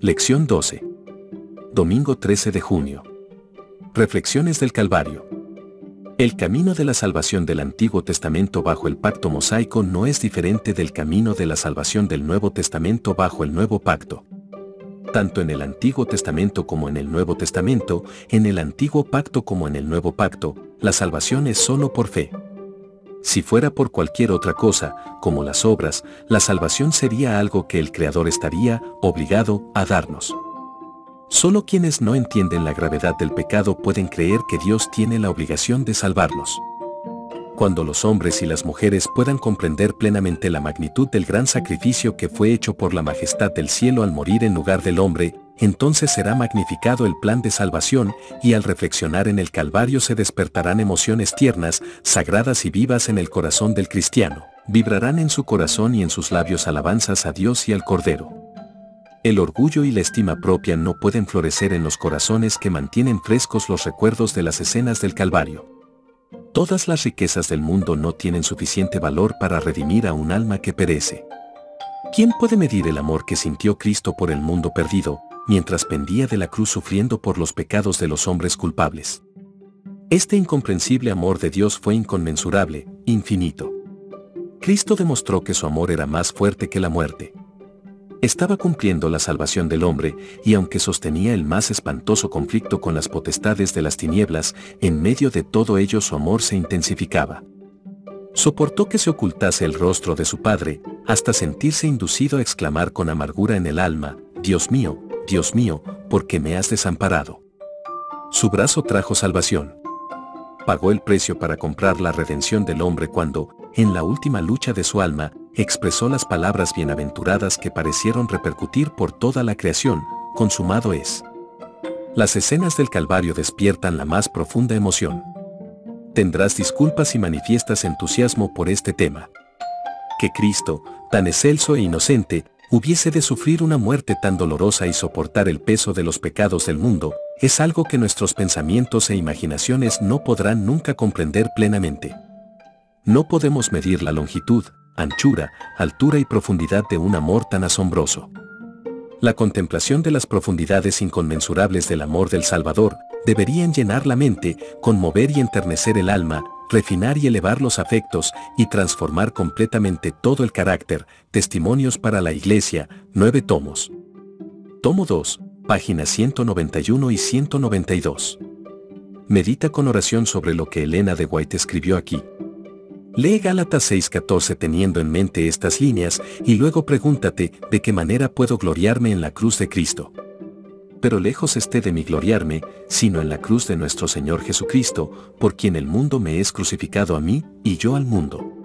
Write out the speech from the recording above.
Lección 12. Domingo 13 de junio. Reflexiones del Calvario. El camino de la salvación del Antiguo Testamento bajo el pacto mosaico no es diferente del camino de la salvación del Nuevo Testamento bajo el Nuevo Pacto. Tanto en el Antiguo Testamento como en el Nuevo Testamento, en el Antiguo Pacto como en el Nuevo Pacto, la salvación es solo por fe. Si fuera por cualquier otra cosa, como las obras, la salvación sería algo que el Creador estaría obligado a darnos. Solo quienes no entienden la gravedad del pecado pueden creer que Dios tiene la obligación de salvarnos. Cuando los hombres y las mujeres puedan comprender plenamente la magnitud del gran sacrificio que fue hecho por la majestad del cielo al morir en lugar del hombre, entonces será magnificado el plan de salvación y al reflexionar en el Calvario se despertarán emociones tiernas, sagradas y vivas en el corazón del cristiano. Vibrarán en su corazón y en sus labios alabanzas a Dios y al Cordero. El orgullo y la estima propia no pueden florecer en los corazones que mantienen frescos los recuerdos de las escenas del Calvario. Todas las riquezas del mundo no tienen suficiente valor para redimir a un alma que perece. ¿Quién puede medir el amor que sintió Cristo por el mundo perdido, mientras pendía de la cruz sufriendo por los pecados de los hombres culpables. Este incomprensible amor de Dios fue inconmensurable, infinito. Cristo demostró que su amor era más fuerte que la muerte. Estaba cumpliendo la salvación del hombre, y aunque sostenía el más espantoso conflicto con las potestades de las tinieblas, en medio de todo ello su amor se intensificaba. Soportó que se ocultase el rostro de su Padre, hasta sentirse inducido a exclamar con amargura en el alma, Dios mío, Dios mío, ¿por qué me has desamparado? Su brazo trajo salvación. Pagó el precio para comprar la redención del hombre cuando, en la última lucha de su alma, expresó las palabras bienaventuradas que parecieron repercutir por toda la creación, consumado es. Las escenas del Calvario despiertan la más profunda emoción. Tendrás disculpas y manifiestas entusiasmo por este tema. Que Cristo, tan excelso e inocente, hubiese de sufrir una muerte tan dolorosa y soportar el peso de los pecados del mundo, es algo que nuestros pensamientos e imaginaciones no podrán nunca comprender plenamente. No podemos medir la longitud, anchura, altura y profundidad de un amor tan asombroso. La contemplación de las profundidades inconmensurables del amor del Salvador deberían llenar la mente, conmover y enternecer el alma, refinar y elevar los afectos y transformar completamente todo el carácter. Testimonios para la Iglesia, 9 tomos. Tomo 2, páginas 191 y 192. Medita con oración sobre lo que Elena de White escribió aquí. Lee Gálatas 6:14 teniendo en mente estas líneas y luego pregúntate de qué manera puedo gloriarme en la cruz de Cristo pero lejos esté de mi gloriarme, sino en la cruz de nuestro Señor Jesucristo, por quien el mundo me es crucificado a mí y yo al mundo.